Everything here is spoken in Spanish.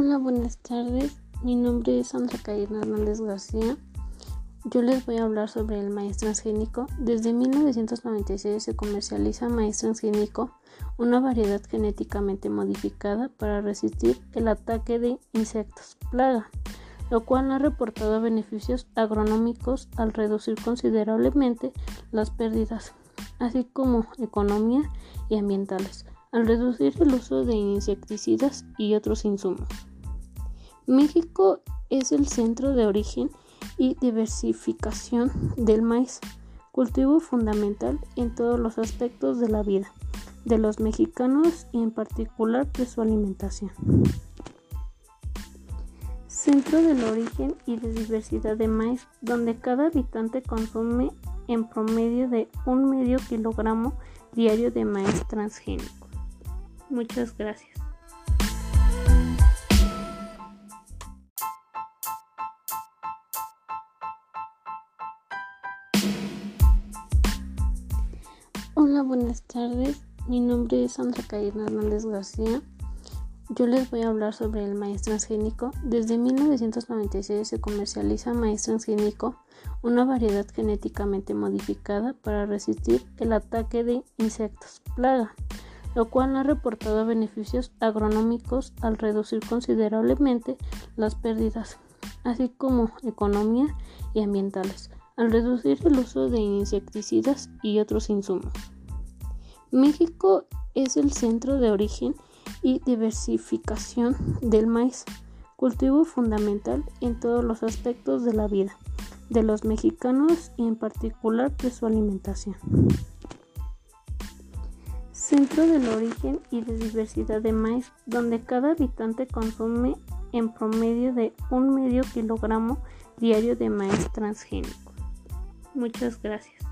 Hola, buenas tardes. Mi nombre es Sandra Caína Hernández García. Yo les voy a hablar sobre el maíz transgénico. Desde 1996 se comercializa maíz transgénico, una variedad genéticamente modificada para resistir el ataque de insectos plaga, lo cual ha reportado beneficios agronómicos al reducir considerablemente las pérdidas, así como economía y ambientales al reducir el uso de insecticidas y otros insumos. México es el centro de origen y diversificación del maíz, cultivo fundamental en todos los aspectos de la vida de los mexicanos y en particular de su alimentación. Centro del origen y de diversidad de maíz, donde cada habitante consume en promedio de un medio kilogramo diario de maíz transgénico. Muchas gracias. Hola, buenas tardes. Mi nombre es Sandra Caína Hernández García. Yo les voy a hablar sobre el maíz transgénico. Desde 1996 se comercializa maíz transgénico, una variedad genéticamente modificada para resistir el ataque de insectos plaga lo cual ha reportado beneficios agronómicos al reducir considerablemente las pérdidas, así como economía y ambientales, al reducir el uso de insecticidas y otros insumos. México es el centro de origen y diversificación del maíz, cultivo fundamental en todos los aspectos de la vida de los mexicanos y en particular de su alimentación. Centro del origen y de diversidad de maíz, donde cada habitante consume en promedio de un medio kilogramo diario de maíz transgénico. Muchas gracias.